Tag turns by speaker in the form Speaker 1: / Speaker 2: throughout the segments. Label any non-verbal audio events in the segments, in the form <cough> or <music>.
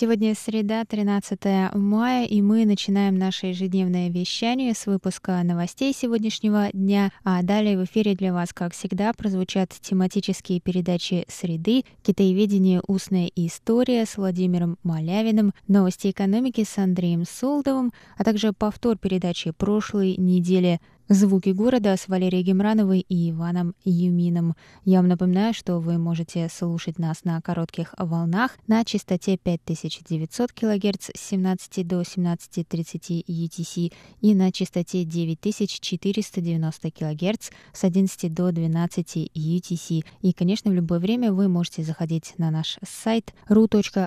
Speaker 1: Сегодня среда, 13 мая, и мы начинаем наше ежедневное вещание с выпуска новостей сегодняшнего дня. А далее в эфире для вас, как всегда, прозвучат тематические передачи «Среды», «Китаеведение. Устная история» с Владимиром Малявиным, «Новости экономики» с Андреем Солдовым, а также повтор передачи прошлой недели «Звуки города» с Валерией Гемрановой и Иваном Юмином. Я вам напоминаю, что вы можете слушать нас на коротких волнах на частоте 5900 кГц с 17 до 17.30 UTC и на частоте 9490 кГц с 11 до 12 UTC. И, конечно, в любое время вы можете заходить на наш сайт ru.rti.org.tw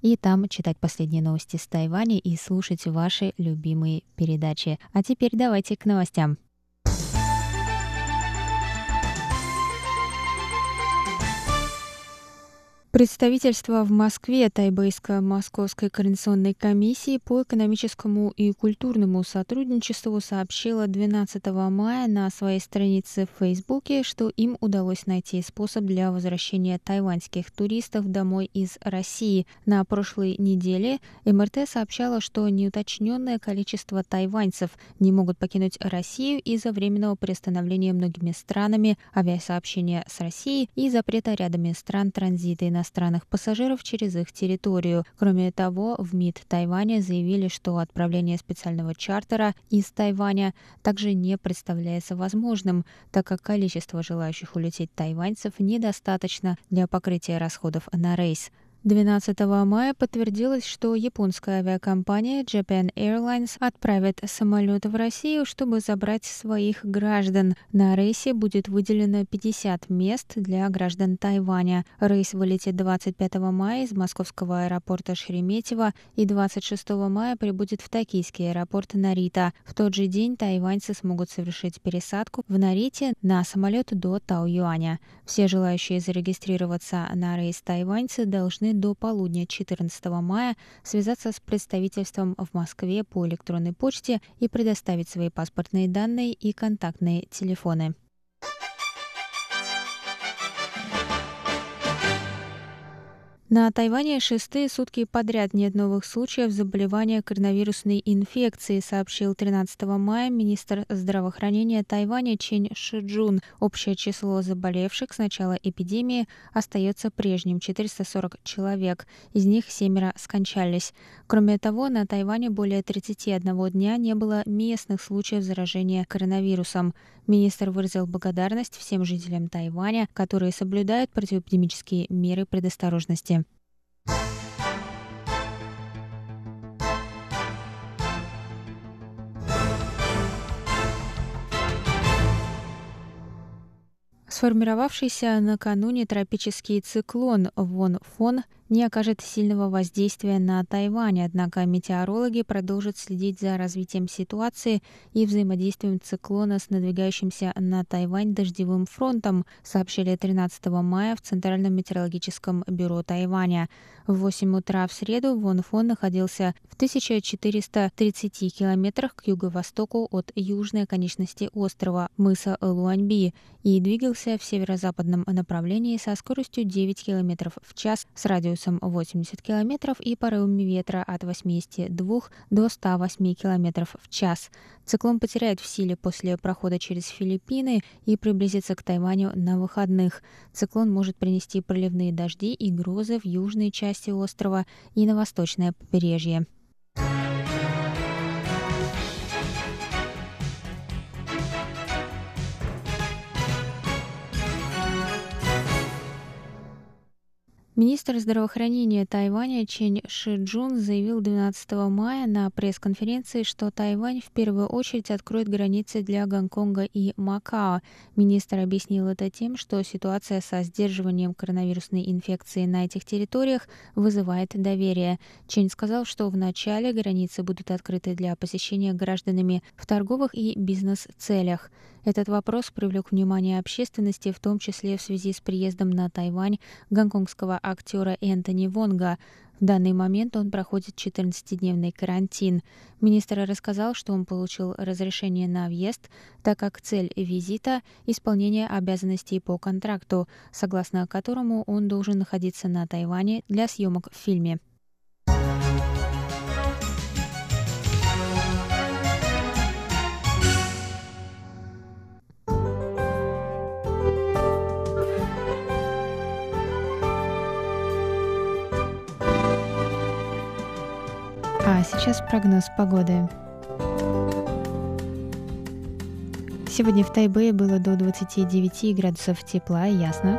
Speaker 1: и там читать последние новости с Тайваня и слушать ваши любимые передачи. А теперь давайте к новостям. Представительство в Москве Тайбэйско-Московской координационной комиссии по экономическому и культурному сотрудничеству сообщило 12 мая на своей странице в Фейсбуке, что им удалось найти способ для возвращения тайваньских туристов домой из России. На прошлой неделе МРТ сообщала, что неуточненное количество тайваньцев не могут покинуть Россию из-за временного приостановления многими странами авиасообщения с Россией и запрета рядами стран транзита иностранных иностранных пассажиров через их территорию. Кроме того, в МИД Тайваня заявили, что отправление специального чартера из Тайваня также не представляется возможным, так как количество желающих улететь тайваньцев недостаточно для покрытия расходов на рейс. 12 мая подтвердилось, что японская авиакомпания Japan Airlines отправит самолет в Россию, чтобы забрать своих граждан. На рейсе будет выделено 50 мест для граждан Тайваня. Рейс вылетит 25 мая из московского аэропорта Шереметьево и 26 мая прибудет в токийский аэропорт Нарита. В тот же день тайваньцы смогут совершить пересадку в Нарите на самолет до Тау-Юаня. Все желающие зарегистрироваться на рейс тайваньцы должны до полудня 14 мая связаться с представительством в Москве по электронной почте и предоставить свои паспортные данные и контактные телефоны. На Тайване шестые сутки подряд нет новых случаев заболевания коронавирусной инфекцией, сообщил 13 мая министр здравоохранения Тайваня Чен Шиджун. Общее число заболевших с начала эпидемии остается прежним – 440 человек. Из них семеро скончались. Кроме того, на Тайване более 31 дня не было местных случаев заражения коронавирусом. Министр выразил благодарность всем жителям Тайваня, которые соблюдают противоэпидемические меры предосторожности. Сформировавшийся накануне тропический циклон Вон Фон не окажет сильного воздействия на Тайвань, однако метеорологи продолжат следить за развитием ситуации и взаимодействием циклона с надвигающимся на Тайвань дождевым фронтом, сообщили 13 мая в Центральном метеорологическом бюро Тайваня. В 8 утра в среду Вон Фон находился в 1430 километрах к юго-востоку от южной оконечности острова мыса Луаньби и двигался в северо-западном направлении со скоростью 9 километров в час с радиусом радиусом 80 км и порывами ветра от 82 до 108 км в час. Циклон потеряет в силе после прохода через Филиппины и приблизится к Тайваню на выходных. Циклон может принести проливные дожди и грозы в южной части острова и на восточное побережье. Министр здравоохранения Тайваня Чен Шиджун заявил 12 мая на пресс-конференции, что Тайвань в первую очередь откроет границы для Гонконга и Макао. Министр объяснил это тем, что ситуация со сдерживанием коронавирусной инфекции на этих территориях вызывает доверие. Чен сказал, что в начале границы будут открыты для посещения гражданами в торговых и бизнес-целях. Этот вопрос привлек внимание общественности, в том числе в связи с приездом на Тайвань гонконгского актера Энтони Вонга. В данный момент он проходит 14-дневный карантин. Министр рассказал, что он получил разрешение на въезд, так как цель визита — исполнение обязанностей по контракту, согласно которому он должен находиться на Тайване для съемок в фильме. Сейчас прогноз погоды. Сегодня в Тайбэе было до 29 градусов тепла и ясно.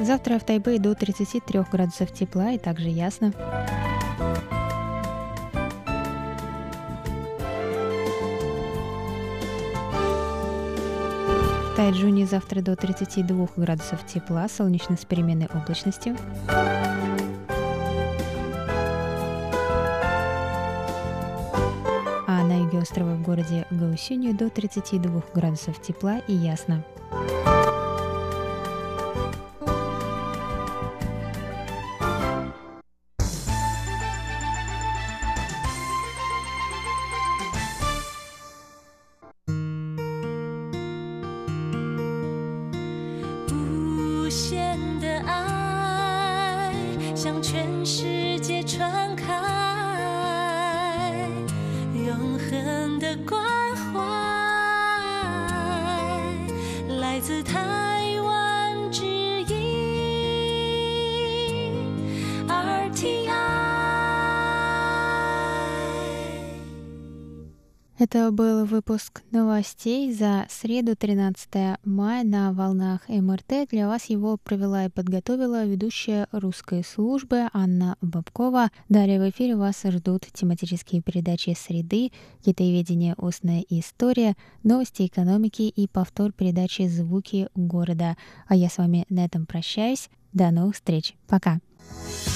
Speaker 1: Завтра в Тайбэе до 33 градусов тепла и также ясно. Тайджуне завтра до 32 градусов тепла, солнечно с переменной облачностью. А на юге острова в городе Гаусюню до 32 градусов тепла и ясно. Выпуск новостей за среду 13 мая на волнах МРТ. Для вас его провела и подготовила ведущая русской службы Анна Бабкова. Далее в эфире вас ждут тематические передачи «Среды», «Китаеведение. Устная история», «Новости экономики» и повтор передачи «Звуки города». А я с вами на этом прощаюсь. До новых встреч. Пока.
Speaker 2: В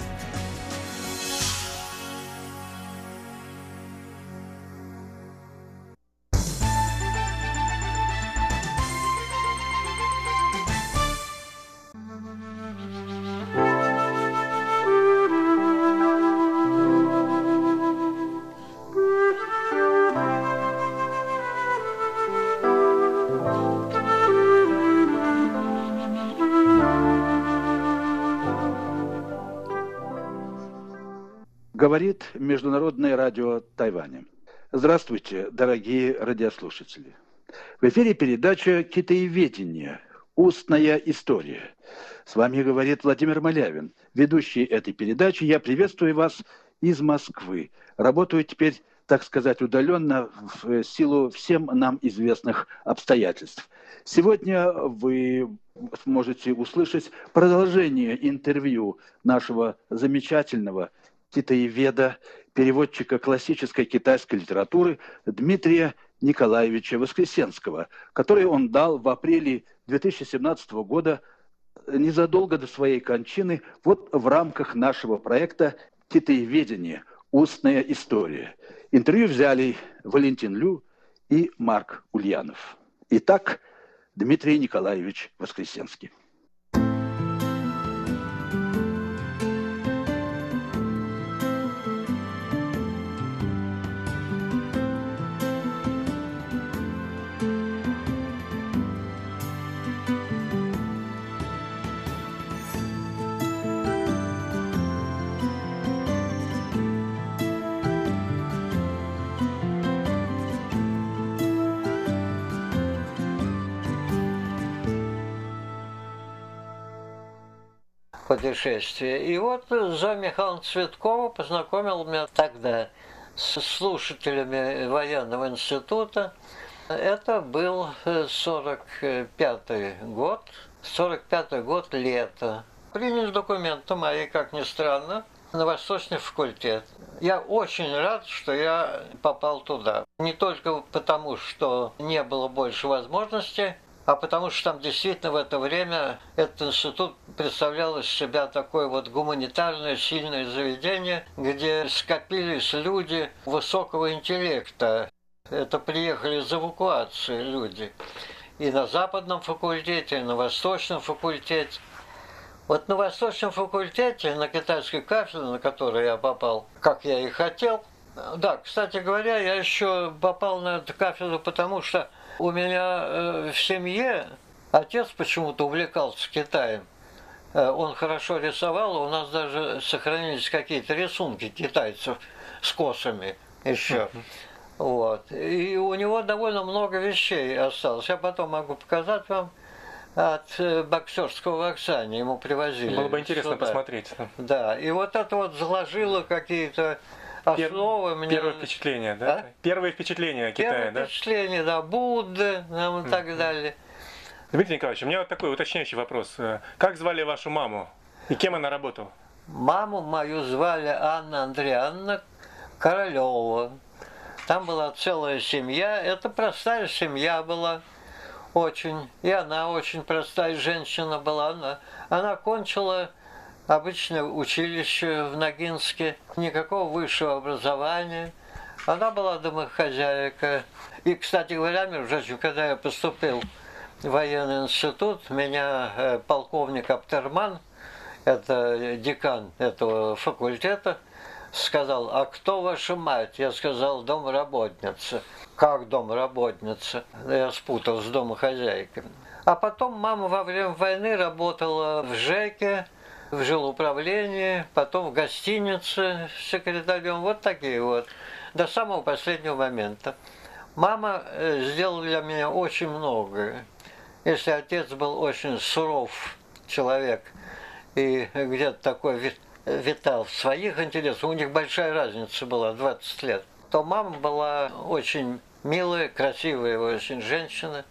Speaker 3: Говорит Международное радио Тайваня. Здравствуйте, дорогие радиослушатели. В эфире передача «Китаеведение. Устная история». С вами говорит Владимир Малявин, ведущий этой передачи. Я приветствую вас из Москвы. Работаю теперь, так сказать, удаленно в силу всем нам известных обстоятельств. Сегодня вы сможете услышать продолжение интервью нашего замечательного китаеведа, переводчика классической китайской литературы Дмитрия Николаевича Воскресенского, который он дал в апреле 2017 года, незадолго до своей кончины, вот в рамках нашего проекта «Китаеведение. Устная история». Интервью взяли Валентин Лю и Марк Ульянов. Итак, Дмитрий Николаевич Воскресенский.
Speaker 4: Путешествие. И вот за Михаила Цветкова познакомил меня тогда с слушателями военного института. Это был 45 год, 45 год лето. Приняли документы мои, как ни странно, на Восточный факультет. Я очень рад, что я попал туда. Не только потому, что не было больше возможностей, а потому что там действительно в это время этот институт представлял из себя такое вот гуманитарное сильное заведение, где скопились люди высокого интеллекта. Это приехали из эвакуации люди. И на западном факультете, и на восточном факультете. Вот на Восточном факультете, на китайской кафедре, на которую я попал, как я и хотел, да, кстати говоря, я еще попал на эту кафедру, потому что у меня э, в семье отец почему-то увлекался Китаем. Э, он хорошо рисовал, у нас даже сохранились какие-то рисунки китайцев с косами еще. Вот. И у него довольно много вещей осталось. Я потом могу показать вам от э, боксерского воксания ему привозили.
Speaker 5: Было бы интересно
Speaker 4: сюда.
Speaker 5: посмотреть.
Speaker 4: Да, и вот это вот заложило какие-то основы. мне...
Speaker 5: Первое впечатление, да?
Speaker 4: А?
Speaker 5: Первое впечатление о Китае,
Speaker 4: Первое
Speaker 5: да?
Speaker 4: впечатление, да, Будды нам и так далее.
Speaker 5: Дмитрий Николаевич, у меня вот такой уточняющий вопрос. Э, Как звали вашу маму? И кем она работала?
Speaker 4: Маму мою звали Анна Андрианна Королева. Там была целая семья. Это простая семья была. Очень. И она очень простая женщина была. Она, она кончила обычное училище в Ногинске. Никакого высшего образования. Она была домохозяйка. И, кстати говоря, между когда я поступил в военный институт, меня э, полковник Аптерман, это декан этого факультета, сказал, а кто ваша мать? Я сказал, домработница. Как домработница? Я спутал с домохозяйкой. А потом мама во время войны работала в ЖЭКе, в жилуправлении, потом в гостинице с секретарем. Вот такие вот. До самого последнего момента. Мама э, сделала для меня очень многое. Если отец был очень суров человек и где-то такой вит- витал в своих интересах, у них большая разница была, 20 лет, то мама была очень милая, красивая очень женщина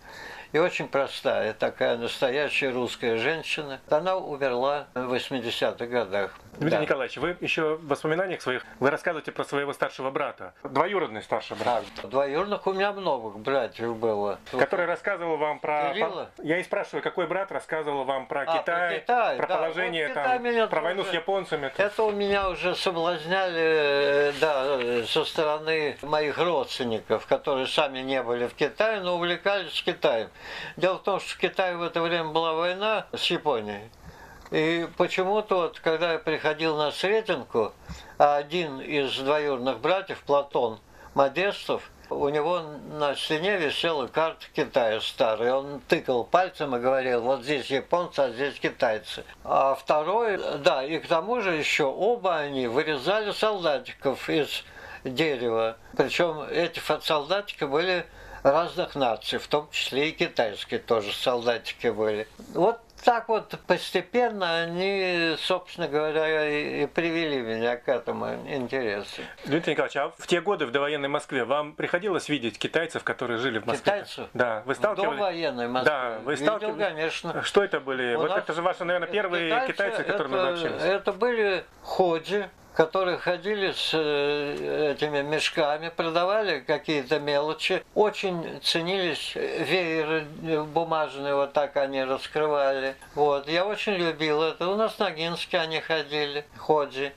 Speaker 4: и очень простая, такая настоящая русская женщина. Она умерла в 80-х годах.
Speaker 5: Дмитрий
Speaker 4: Да.
Speaker 5: Николаевич, вы еще в воспоминаниях своих, вы рассказываете про своего старшего брата, двоюродный старший брат,
Speaker 4: А, двоюродных у меня много братьев было.
Speaker 5: который рассказывал вам про...
Speaker 4: Кирилла?
Speaker 5: Я и спрашиваю, какой брат рассказывал вам про
Speaker 4: А, про
Speaker 5: Китай,
Speaker 4: Китай,
Speaker 5: про
Speaker 4: да.
Speaker 5: положение
Speaker 4: Вот
Speaker 5: там,
Speaker 4: Китай
Speaker 5: про войну с
Speaker 4: тоже-
Speaker 5: японцами? там?
Speaker 4: Это у меня уже соблазняли, э, да, со стороны моих родственников, которые сами не были в Китае, но увлекались Китаем. Дело в том, что в Китае в это время была война с Японией. И почему-то вот, когда я приходил на Сретенку, один из двоюродных братьев, Платон Модестов, у него на стене висела карта Китая старая. Он тыкал пальцем и говорил, вот здесь японцы, а здесь китайцы. А второй, да, и к тому же еще оба они вырезали солдатиков из дерева. Причем эти солдатики были разных наций, в том числе и китайские тоже солдатики были. Вот так вот постепенно они, собственно говоря, и привели меня к этому интересу.
Speaker 5: Дмитрий Николаевич, а в те годы в довоенной Москве вам приходилось видеть китайцев, которые жили в Москве?
Speaker 4: Китайцев?
Speaker 5: Да, вы сталкивались?
Speaker 4: военной Москвы.
Speaker 5: Да, вы
Speaker 4: Видел,
Speaker 5: сталкивались?
Speaker 4: конечно.
Speaker 5: Что это были?
Speaker 4: У
Speaker 5: вот
Speaker 4: нас
Speaker 5: это же ваши, наверное, первые китайцы, с которыми
Speaker 4: это,
Speaker 5: вы общались.
Speaker 4: Это были ходжи, которые ходили с э, этими мешками, продавали какие-то мелочи. Очень ценились вееры бумажные, вот так они раскрывали. Вот. Я очень любил это. У нас на Гинске они ходили, ходжи.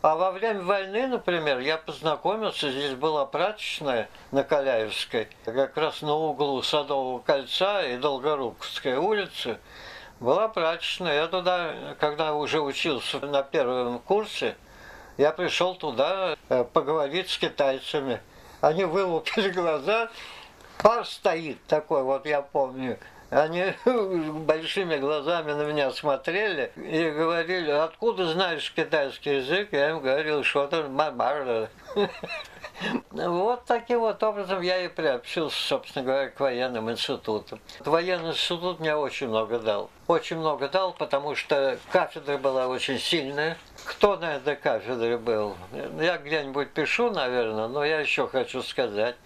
Speaker 4: А во время войны, например, я познакомился, здесь была прачечная на Каляевской, как раз на углу Садового кольца и Долгорукской улицы. Была прачечная. Я туда, когда уже учился на первом курсе, я пришел туда э, поговорить с китайцами. Они вылупили <laughs> глаза, пар стоит такой, вот я помню. Они <laughs> большими глазами на меня смотрели и говорили, откуда знаешь китайский язык? Я им говорил, что-то мамара. <laughs> Вот таким вот образом я и приобщился, собственно говоря, к военным институтам. Военный институт мне очень много дал. Очень много дал, потому что кафедра была очень сильная. Кто на этой кафедре был? Я где-нибудь пишу, наверное, но я еще хочу сказать.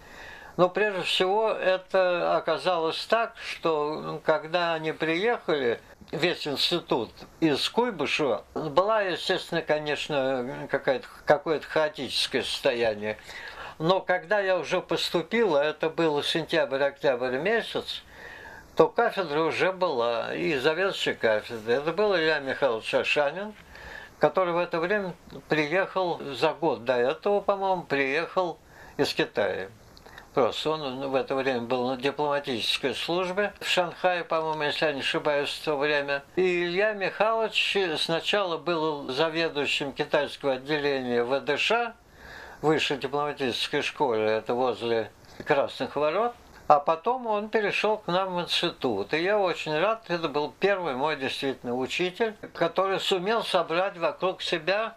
Speaker 4: Но прежде всего это оказалось так, что когда они приехали, весь институт из Куйбышева, была, естественно, конечно, какое-то хаотическое состояние. Но когда я уже поступила, это был сентябрь-октябрь месяц, то кафедра уже была, и заведующий кафедры. Это был Илья Михайлович Шашанин, который в это время приехал, за год до этого, по-моему, приехал из Китая. Просто он в это время был на дипломатической службе в Шанхае, по-моему, если я не ошибаюсь, в то время. И Илья Михайлович сначала был заведующим китайского отделения ВДШ, высшей дипломатической школе, это возле Красных Ворот. А потом он перешел к нам в институт. И я очень рад, это был первый мой действительно учитель, который сумел собрать вокруг себя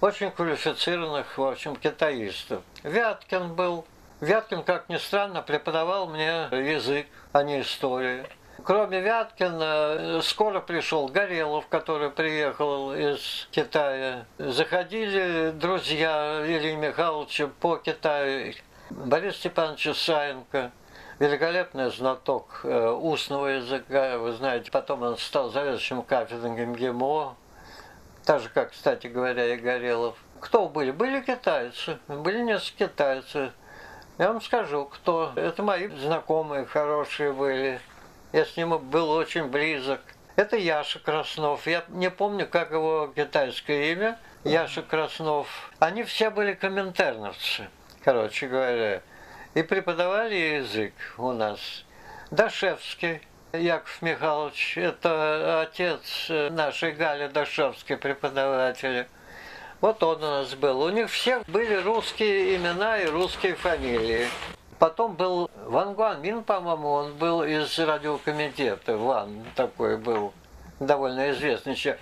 Speaker 4: очень квалифицированных, в общем, китаистов. Вяткин был. Вяткин, как ни странно, преподавал мне язык, а не историю. Кроме Вяткина, скоро пришел Горелов, который приехал из Китая. Заходили друзья Ильи Михайловича по Китаю. Борис Степанович Саенко, великолепный знаток э, устного языка. Вы знаете, потом он стал заведующим кафедрой МГИМО, так же, как, кстати говоря, и Горелов. Кто были? Были китайцы, были несколько китайцев. Я вам скажу, кто. Это мои знакомые, хорошие были. Я с ним был очень близок. Это Яша Краснов. Я не помню, как его китайское имя. Яша Краснов. Они все были комментарновцы, короче говоря. И преподавали язык у нас. Дашевский. Яков Михайлович, это отец нашей Гали Дашевской преподавателя. Вот он у нас был. У них всех были русские имена и русские фамилии. Потом был Ван Гуанмин, по-моему, он был из радиокомитета. Ван такой был, довольно известный человек.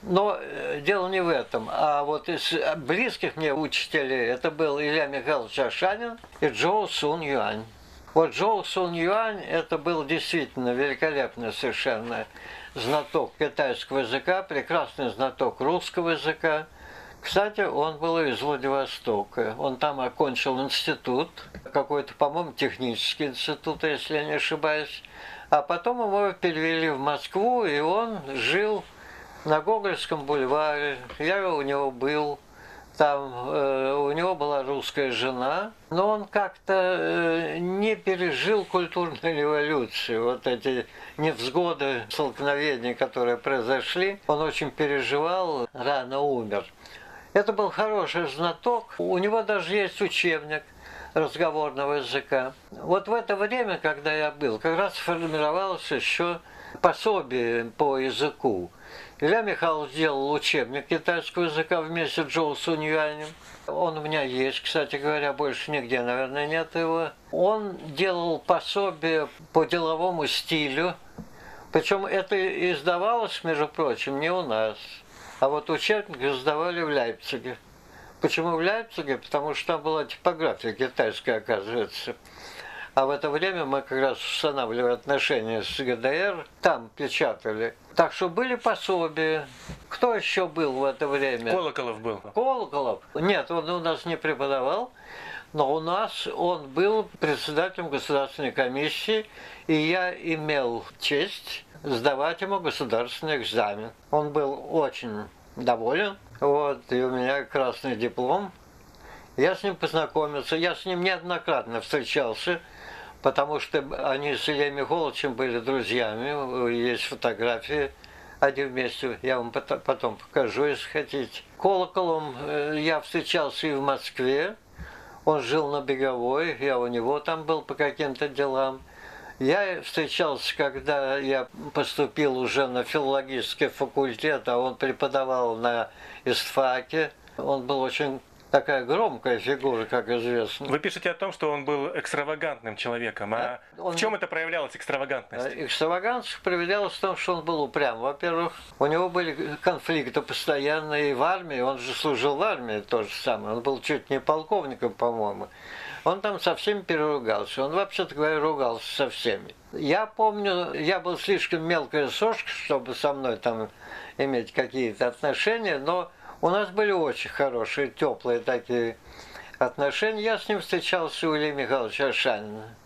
Speaker 4: Но э, дело не в этом. А вот из близких мне учителей это был Илья Михайлович Ашанин и Джоу Сун Юань. Вот Джоу Сун Юань это был действительно великолепный совершенно знаток китайского языка, прекрасный знаток русского языка. Кстати, он был из Владивостока. Он там окончил институт, какой-то, по-моему, технический институт, если я не ошибаюсь. А потом его перевели в Москву, и он жил на Гогольском бульваре. Я у него был. Там э, у него была русская жена, но он как-то э, не пережил культурной революции. Вот эти невзгоды, столкновения, которые произошли, он очень переживал, рано умер. Это был хороший знаток. У него даже есть учебник разговорного языка. Вот в это время, когда я был, как раз формировалось еще пособие по языку. Илья Михайлович сделал учебник китайского языка вместе с Джоу Суньюанем. Он у меня есть, кстати говоря, больше нигде, наверное, нет его. Он делал пособие по деловому стилю. Причем это издавалось, между прочим, не у нас. А вот учебник издавали в Лейпциге. Почему в Лейпциге? Потому что там была типография китайская, оказывается. А в это время мы как раз устанавливали отношения с ГДР, там печатали. Так что были пособия. Кто еще был в это время?
Speaker 5: Колоколов был.
Speaker 4: Колоколов? Нет, он у нас не преподавал. Но у нас он был председателем государственной комиссии, и я имел честь сдавать ему государственный экзамен. Он был очень доволен. Вот, и у меня красный диплом. Я с ним познакомился. Я с ним неоднократно встречался, потому что они с Ильей Михайловичем были друзьями. Есть фотографии один вместе. Я вам потом покажу, если хотите. Колоколом э, я встречался и в Москве. Он жил на Беговой, я у него там был по каким-то делам. Я встречался, когда я поступил уже на филологический факультет, а он преподавал на ИСТФАКе. Он был очень такая громкая фигура, как известно.
Speaker 5: Вы пишете о том, что он был экстравагантным человеком. А
Speaker 4: Он-
Speaker 5: в чем это проявлялась экстравагантность?
Speaker 4: А Экстравагантность проявлялась в том, что он был упрям. Во-первых, у него были конфликты постоянные в армии. Он же служил в армии то же самое. Он был чуть не полковником, по-моему. Он там со всеми переругался. Он, вообще-то говоря, ругался со всеми. Я помню, я был слишком мелкая сошка, чтобы со мной там иметь какие-то отношения, но у нас были очень хорошие, теплые такие отношения. Я с ним встречался у Ильи Михайловича Ашанина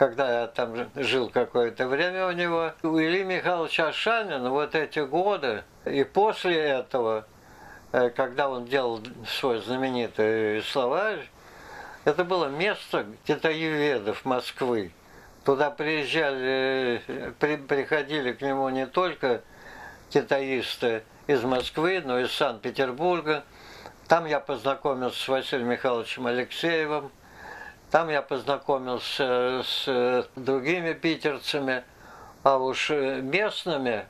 Speaker 4: когда я там жил какое-то время у него, у Ильи Михайловича Ашанина вот эти годы, и после этого, э, когда он делал свой знаменитый словарь, это было место китаеведов Москвы. Туда приезжали, э, при- приходили к нему не только китаисты из Москвы, но и из Санкт-Петербурга. Там я познакомился с Василием Михайловичем Алексеевым, там я познакомился с э, другими питерцами, а уж э, местными.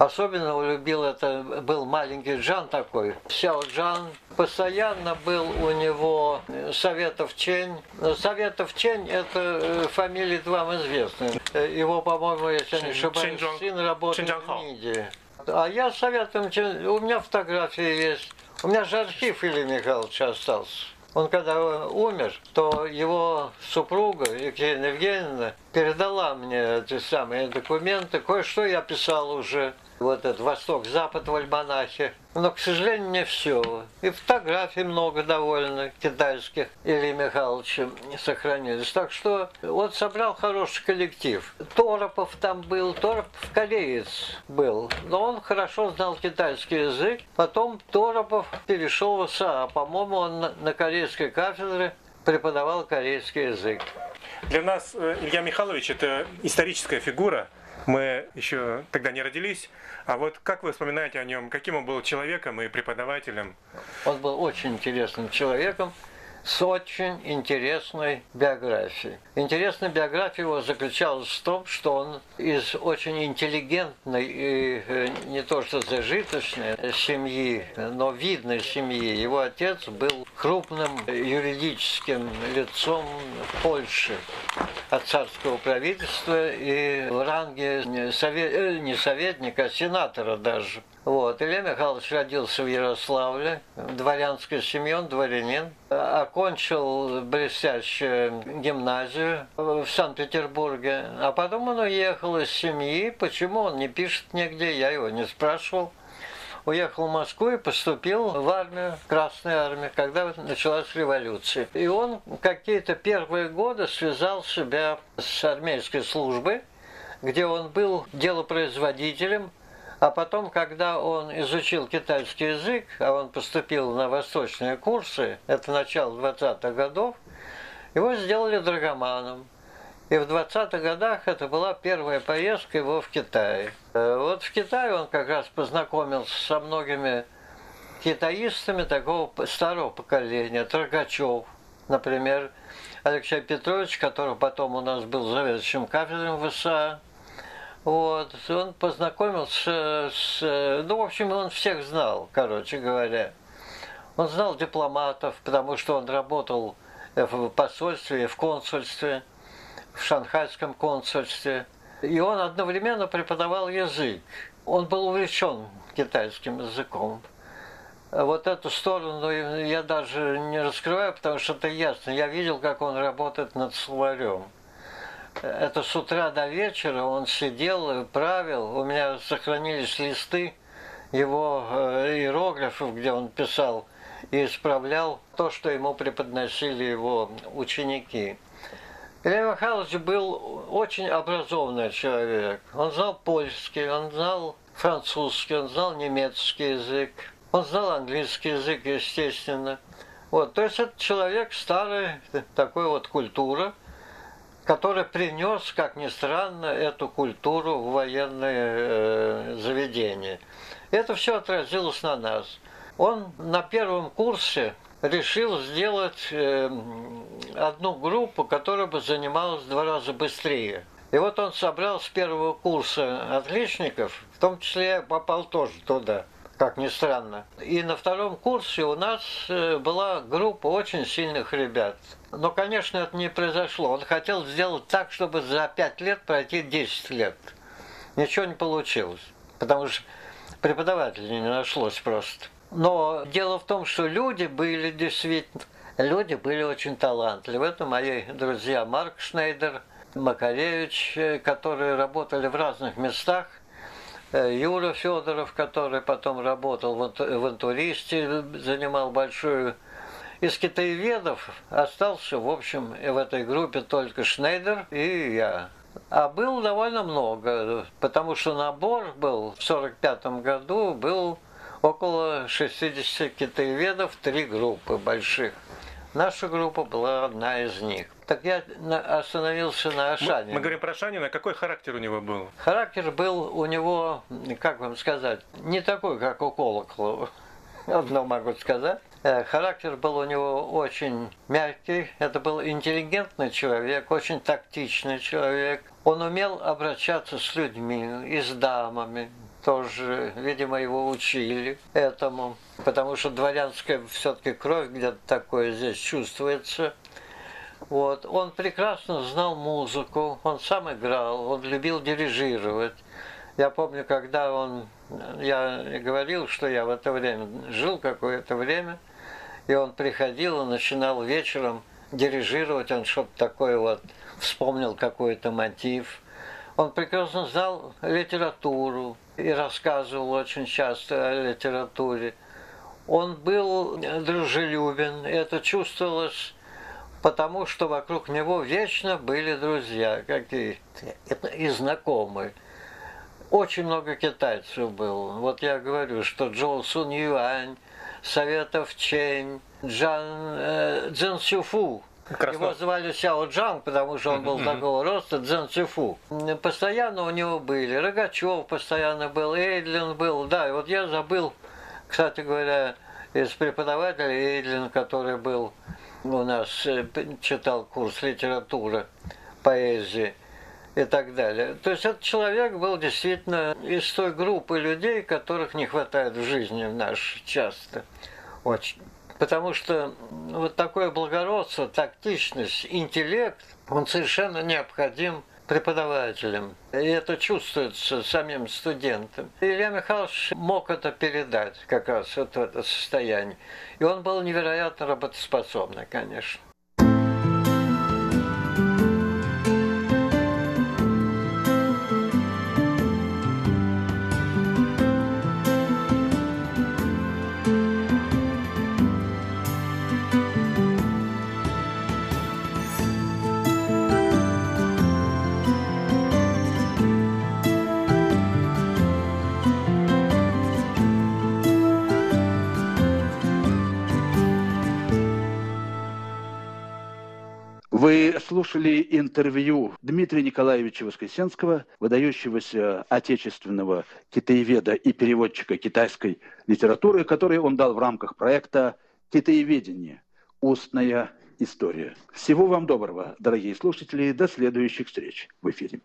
Speaker 4: Особенно улюбил это был маленький Джан такой, Сяо Джан. Постоянно был у него э, Советов Чень. Советов Чень – это э, фамилия вам известная. Э, Его, по-моему, если я не ошибаюсь,
Speaker 5: Чен
Speaker 4: сын работает в. Индии. А я Советом Чень, у меня фотографии есть. У меня же архив Ильи Михайловича остался. Он когда умер, то его супруга Екатерина Евгеньевна передала мне эти самые документы. Кое-что я писал уже. Вот этот Восток-Запад в альманахе. Но, к сожалению, не все. И фотографий много довольно китайских Ильи Михайловича сохранились. Так что вот собрал хороший коллектив. Торопов там был, Торопов кореец был. Но он хорошо знал китайский язык. Потом Торопов перешел в СА. По-моему, он на- на корейской кафедре преподавал корейский язык.
Speaker 5: Для нас э, Илья Михайлович это историческая фигура. Мы еще тогда не родились. А вот как вы вспоминаете о нем? Каким он был человеком и преподавателем?
Speaker 4: Он был очень интересным человеком с очень интересной биографией. Интересная биография его заключалась в том, что он из очень интеллигентной и э, не то что зажиточной семьи, но видной семьи. Его отец был крупным юридическим лицом Польши от царского правительства и в ранге не, сове- э, не советника, а сенатора даже. Вот. Илья Михайлович родился в Ярославле, дворянской семье, он дворянин. Окончил блестящую гимназию в Санкт-Петербурге, а потом он уехал из семьи. Почему он не пишет нигде, я его не спрашивал уехал в Москву и поступил в армию, Красную армию, когда началась революция. И он какие-то первые годы связал себя с армейской службой, где он был делопроизводителем, а потом, когда он изучил китайский язык, а он поступил на восточные курсы, это начало 20-х годов, его сделали драгоманом. И в 20-х годах это была первая поездка его в Китай. Э, Вот в Китае он как раз познакомился со многими китаистами такого старого поколения. Трогачев, например, Алексей Петрович, который потом у нас был заведующим кафедрой ВСА. Вот, он познакомился с... Ну, в общем, он всех знал, короче говоря. Он знал дипломатов, потому что он работал в посольстве, в консульстве, в шанхайском консульстве. И он одновременно преподавал язык. Он был увлечен китайским языком. Вот эту сторону я даже не раскрываю, потому что это ясно. Я видел, как он работает над словарем. Это с утра до вечера он сидел правил. У меня сохранились листы его э, иероглифов, где он писал и исправлял то, что ему преподносили его ученики. Илья Михайлович был очень образованный человек. Он знал польский, он знал французский, он знал немецкий язык, он знал английский язык, естественно. Вот, то есть это человек старой такой вот культуры, который принес, как ни странно, эту культуру в военные э, заведения. Это все отразилось на нас. Он на первом курсе решил сделать э, одну группу, которая бы занималась в два раза быстрее. И вот он собрал с первого курса отличников, в том числе я попал тоже туда, как ни странно. И на втором курсе у нас э, была группа очень сильных ребят. Но, конечно, это не произошло. Он хотел сделать так, чтобы за пять лет пройти 10 лет. Ничего не получилось, потому что преподавателей не нашлось просто. Но дело в том, что люди были действительно, люди были очень талантливы. Это мои друзья Марк Шнейдер, Макаревич, э, которые работали в разных местах. Э, Юра Федоров, который потом работал в антуристе, занимал большую из китаеведов остался, в общем, в этой группе только Шнейдер и я. А был довольно много, потому что набор был в 1945 году, был около 60 китаеведов, три группы больших. Наша группа была одна из них. Так я остановился на Ашане.
Speaker 5: Мы, мы говорим про Шанина. Какой характер у него был?
Speaker 4: Характер был у него, как вам сказать, не такой, как у Колоколова. <laughs> Одно могу сказать. Э, характер был у него очень мягкий, это был интеллигентный человек, очень тактичный человек. Он умел обращаться с людьми и с дамами, тоже, видимо, его учили этому, потому что дворянская все-таки кровь где-то такое здесь чувствуется. Вот. Он прекрасно знал музыку, он сам играл, он любил дирижировать. Я помню, когда он, я говорил, что я в это время жил какое-то время – и он приходил и начинал вечером дирижировать, он что-то такое вот, вспомнил какой-то мотив. Он прекрасно знал литературу и рассказывал очень часто о литературе. Он был дружелюбен, это чувствовалось потому что вокруг него вечно были друзья какие-то и знакомые. Очень много китайцев было. Вот я говорю, что Джоу Сун Юань, Советов Чень, Джан э, Цзэн Сюфу. Его звали Сяо Джан, потому что он был такого роста, Цзэн Цюфу. Постоянно у него были, Рогачев постоянно был, Эйдлин был, да, и вот я забыл, кстати говоря, из преподавателей Эйдлин, который был у нас, э, читал курс литературы, поэзии и так далее. То есть этот человек был действительно из той группы людей, которых не хватает в жизни наш часто. Очень. Потому что вот такое благородство, тактичность, интеллект, он совершенно необходим преподавателям. И это чувствуется самим студентам. И Илья Михайлович мог это передать как раз в это состояние. И он был невероятно работоспособный, конечно.
Speaker 3: Вы слушали интервью Дмитрия Николаевича Воскресенского, выдающегося отечественного китаеведа и переводчика китайской литературы, который он дал в рамках проекта «Китаеведение. Устная история». Всего вам доброго, дорогие слушатели, до следующих встреч в эфире.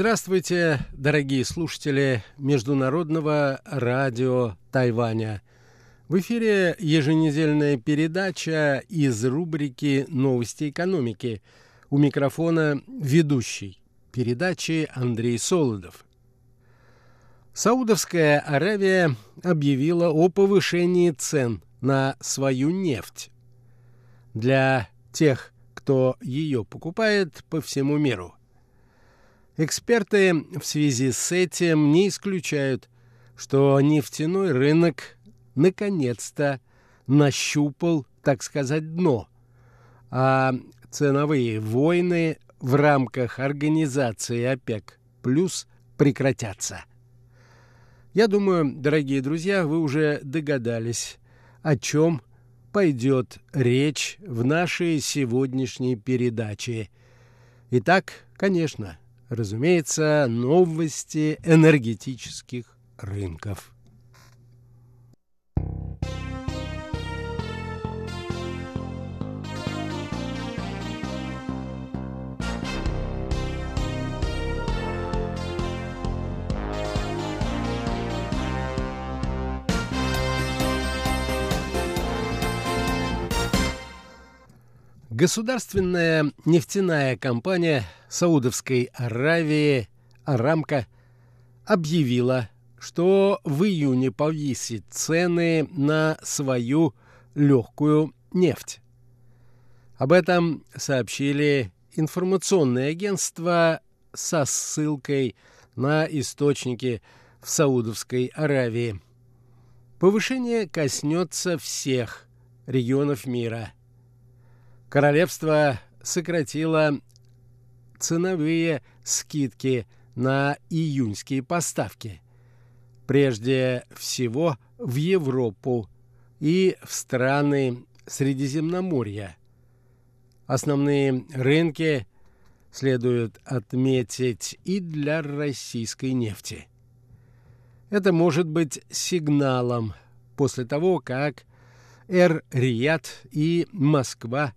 Speaker 6: Здравствуйте, дорогие слушатели Международного радио Тайваня. В эфире еженедельная передача из рубрики «Новости экономики». У микрофона ведущий передачи Андрей Солодов. Саудовская Аравия объявила о повышении цен на свою нефть для тех, кто ее покупает по всему миру. Эксперты в связи с этим не исключают, что нефтяной рынок наконец-то нащупал, так сказать, дно, а ценовые войны в рамках организации ОПЕК плюс прекратятся. Я думаю, дорогие друзья, вы уже догадались, о чем пойдет речь в нашей сегодняшней передаче. Итак, конечно, разумеется, новости энергетических рынков. Государственная нефтяная компания Саудовской Аравии «Арамка» объявила, что в июне повысит цены на свою легкую нефть. Об этом сообщили информационные агентства со ссылкой на источники в Саудовской Аравии. Повышение коснется всех регионов мира – Королевство сократило ценовые скидки на июньские поставки. Прежде всего в Европу и в страны Средиземноморья. Основные рынки следует отметить и для российской нефти. Это может быть сигналом после того, как Эр-Рияд и Москва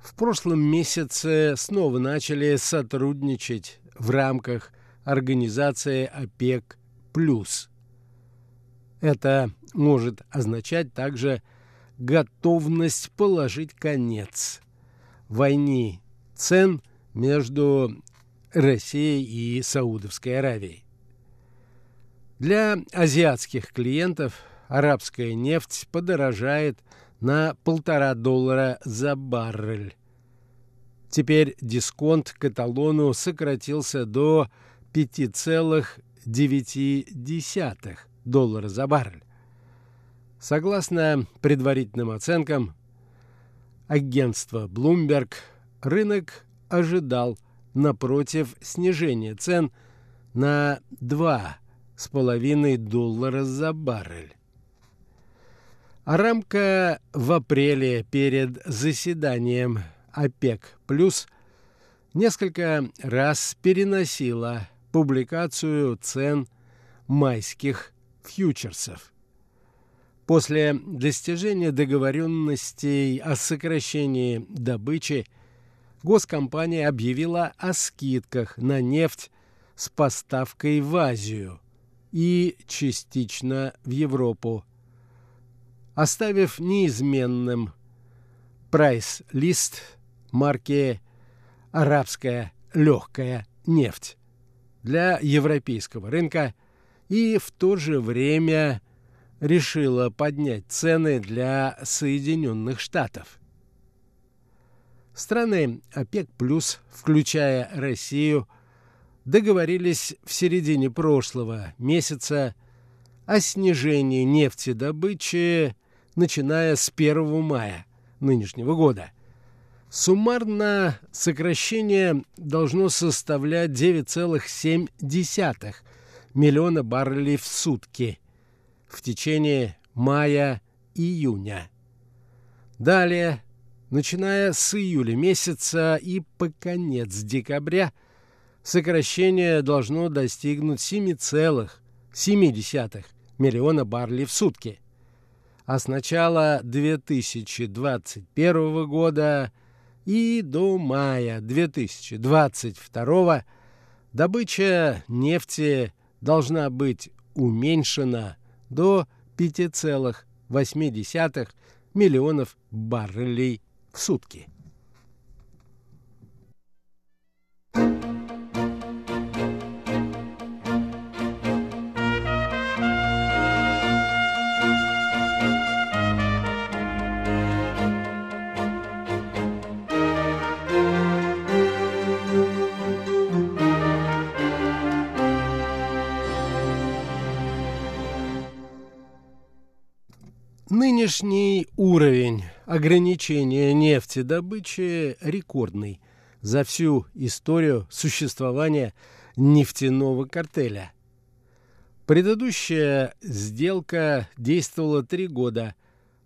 Speaker 6: в прошлом месяце снова начали сотрудничать в рамках организации ОПЕК+. Это может означать также готовность положить конец войне цен между Россией и Саудовской Аравией. Для азиатских клиентов арабская нефть подорожает на полтора доллара за баррель. Теперь дисконт к эталону сократился до 5,9 доллара за баррель. Согласно предварительным оценкам агентства Bloomberg, рынок ожидал напротив снижения цен на 2,5 доллара за баррель. Арамка в апреле перед заседанием ОПЕК+, плюс несколько раз переносила публикацию цен майских фьючерсов. После достижения договоренностей о сокращении добычи госкомпания объявила о скидках на нефть с поставкой в Азию и частично в Европу оставив неизменным прайс-лист марки «Арабская легкая нефть» для европейского рынка и в то же время решила поднять цены для Соединенных Штатов. Страны ОПЕК+, включая Россию, договорились в середине прошлого месяца о снижении нефтедобычи начиная с 1 мая нынешнего года. Суммарно сокращение должно составлять 9,7 миллиона баррелей в сутки в течение мая-июня. Далее, начиная с июля месяца и по конец декабря, сокращение должно достигнуть 7,7 миллиона баррелей в сутки – а с начала 2021 года и до мая 2022 добыча нефти должна быть уменьшена до 5,8 миллионов баррелей в сутки. Нынешний уровень ограничения нефтедобычи рекордный за всю историю существования нефтяного картеля. Предыдущая сделка действовала три года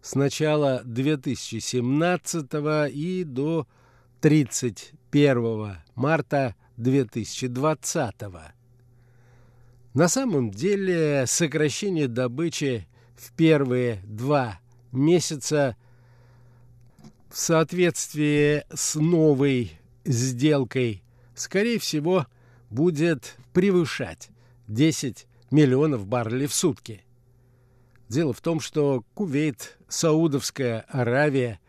Speaker 6: с начала 2017 и до 31 марта 2020 На самом деле сокращение добычи в первые два месяца в соответствии с новой сделкой, скорее всего, будет превышать 10 миллионов баррелей в сутки. Дело в том, что Кувейт, Саудовская Аравия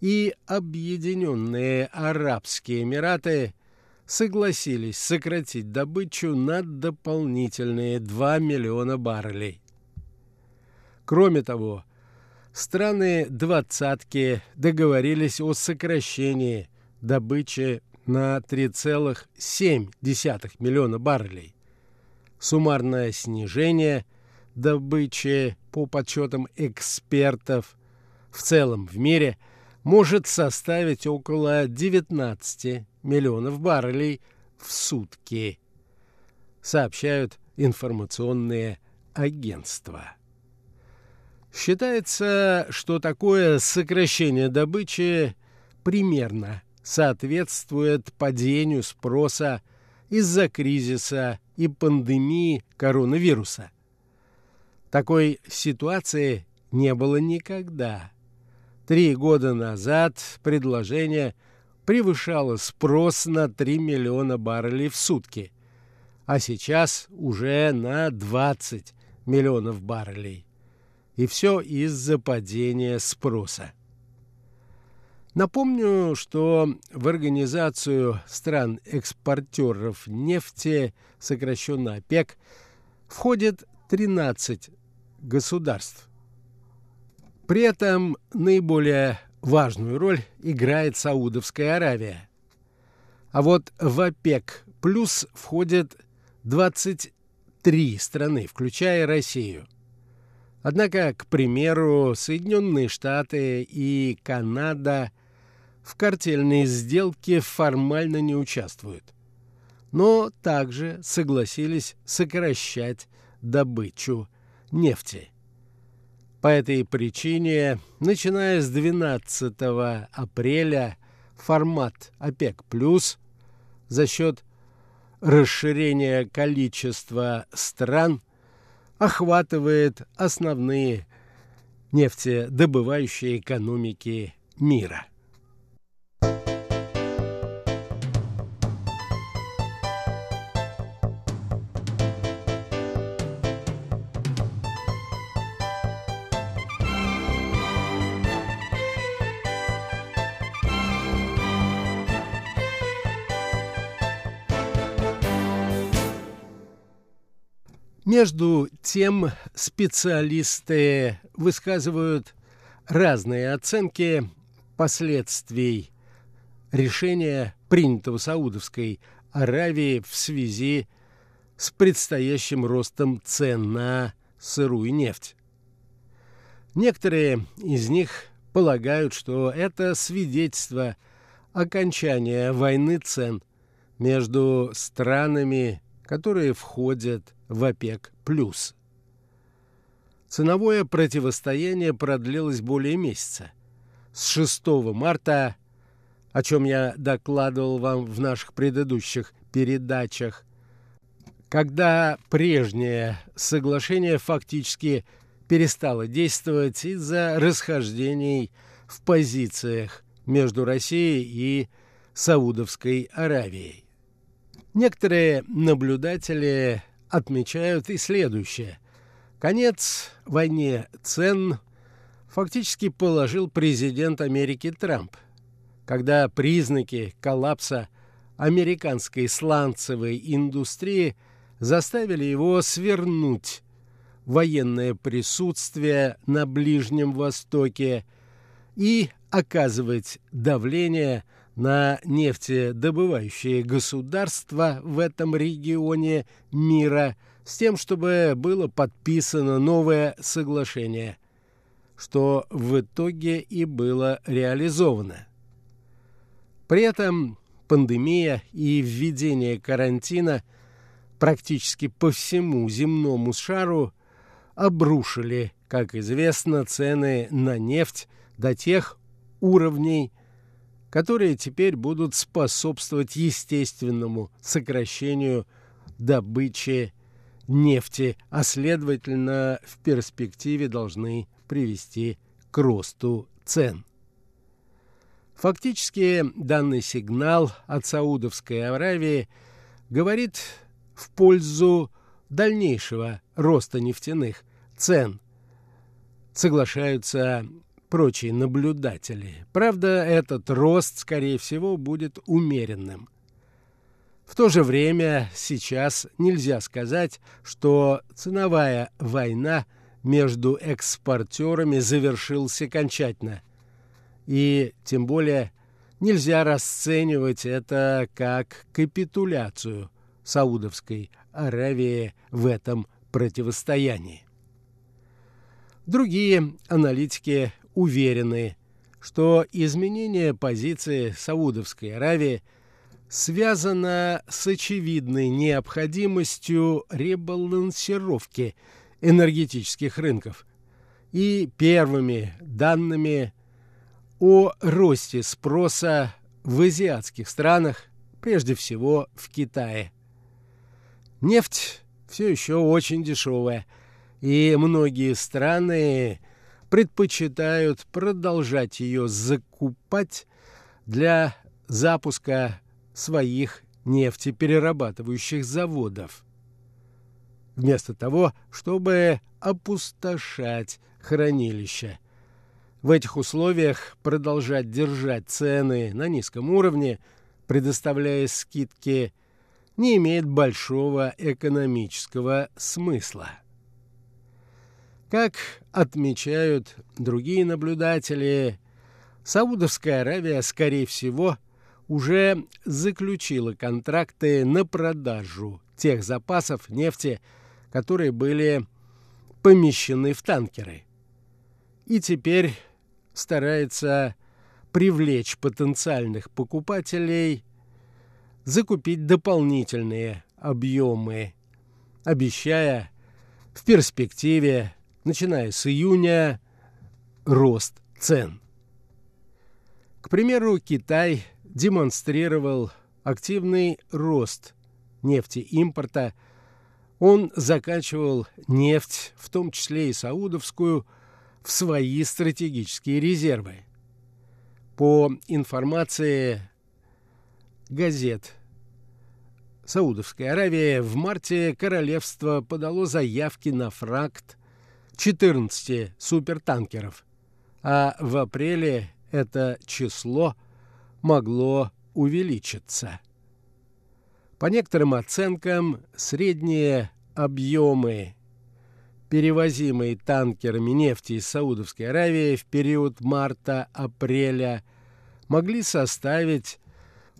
Speaker 6: и Объединенные Арабские Эмираты согласились сократить добычу на дополнительные 2 миллиона баррелей. Кроме того, страны «двадцатки» договорились о сокращении добычи на 3,7 миллиона баррелей. Суммарное снижение добычи по подсчетам экспертов в целом в мире может составить около 19 миллионов баррелей в сутки, сообщают информационные агентства. Считается, что такое сокращение добычи примерно соответствует падению спроса из-за кризиса и пандемии коронавируса. Такой ситуации не было никогда. Три года назад предложение превышало спрос на 3 миллиона баррелей в сутки, а сейчас уже на 20 миллионов баррелей. И все из-за падения спроса. Напомню, что в Организацию стран-экспортеров нефти, сокращенно ОПЕК, входит 13 государств. При этом наиболее важную роль играет Саудовская Аравия. А вот в ОПЕК плюс входят 23 страны, включая Россию. Однако, к примеру, Соединенные Штаты и Канада – в картельные сделки формально не участвуют, но также согласились сокращать добычу нефти. По этой причине, начиная с 12 апреля, формат ОПЕК+, за счет расширения количества стран охватывает основные нефтедобывающие экономики мира. Между тем специалисты высказывают разные оценки последствий решения, принятого Саудовской Аравией в связи с предстоящим ростом цен на сырую нефть. Некоторые из них полагают, что это свидетельство окончания войны цен между странами, которые входят в ОПЕК+. Ценовое противостояние продлилось более месяца. С 6 марта, о чем я докладывал вам в наших предыдущих передачах, когда прежнее соглашение фактически перестало действовать из-за расхождений в позициях между Россией и Саудовской Аравией. Некоторые наблюдатели отмечают и следующее. Конец войне цен фактически положил президент Америки Трамп, когда признаки коллапса американской сланцевой индустрии заставили его свернуть военное присутствие на Ближнем Востоке и оказывать давление на нефтедобывающие государства в этом регионе мира с тем, чтобы было подписано новое соглашение, что в итоге и было реализовано. При этом пандемия и введение карантина практически по всему земному шару обрушили, как известно, цены на нефть до тех уровней, которые теперь будут способствовать естественному сокращению добычи нефти, а следовательно в перспективе должны привести к росту цен. Фактически данный сигнал от Саудовской Аравии говорит в пользу дальнейшего роста нефтяных цен. Соглашаются прочие наблюдатели. Правда, этот рост, скорее всего, будет умеренным. В то же время сейчас нельзя сказать, что ценовая война между экспортерами завершилась окончательно. И тем более нельзя расценивать это как капитуляцию Саудовской Аравии в этом противостоянии. Другие аналитики уверены, что изменение позиции Саудовской Аравии связано с очевидной необходимостью ребалансировки энергетических рынков и первыми данными о росте спроса в азиатских странах, прежде всего в Китае. Нефть все еще очень дешевая, и многие страны предпочитают продолжать ее закупать для запуска своих нефтеперерабатывающих заводов. Вместо того, чтобы опустошать хранилища. В этих условиях продолжать держать цены на низком уровне, предоставляя скидки, не имеет большого экономического смысла. Как отмечают другие наблюдатели, Саудовская Аравия, скорее всего, уже заключила контракты на продажу тех запасов нефти, которые были помещены в танкеры. И теперь старается привлечь потенциальных покупателей, закупить дополнительные объемы, обещая в перспективе начиная с июня, рост цен. К примеру, Китай демонстрировал активный рост нефтеимпорта. Он закачивал нефть, в том числе и саудовскую, в свои стратегические резервы. По информации газет Саудовской Аравии в марте королевство подало заявки на фракт 14 супертанкеров, а в апреле это число могло увеличиться. По некоторым оценкам, средние объемы перевозимой танкерами нефти из Саудовской Аравии в период марта-апреля могли составить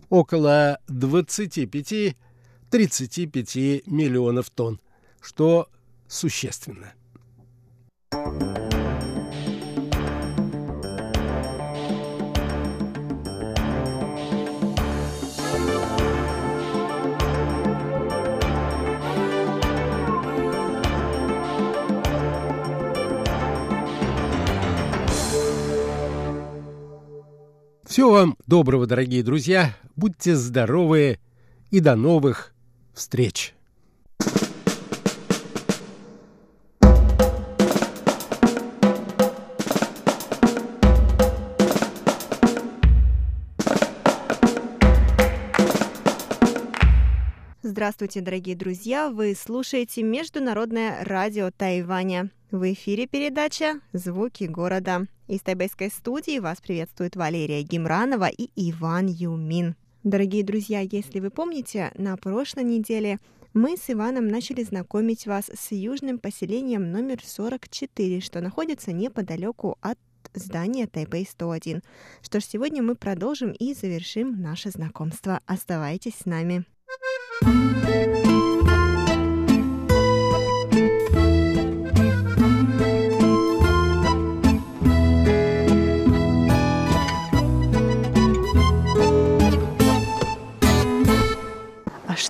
Speaker 6: около 25-35 миллионов тонн, что существенно. Всего вам доброго, дорогие друзья. Будьте здоровы и до новых встреч.
Speaker 7: Здравствуйте, дорогие друзья! Вы слушаете Международное радио Тайваня. В эфире передача «Звуки города». Из тайбэйской студии вас приветствует Валерия Гимранова и Иван Юмин. Дорогие друзья, если вы помните, на прошлой неделе мы с Иваном начали знакомить вас с южным поселением номер 44, что находится неподалеку от здания Тайбэй 101. Что ж, сегодня мы продолжим и завершим наше знакомство. Оставайтесь с нами. А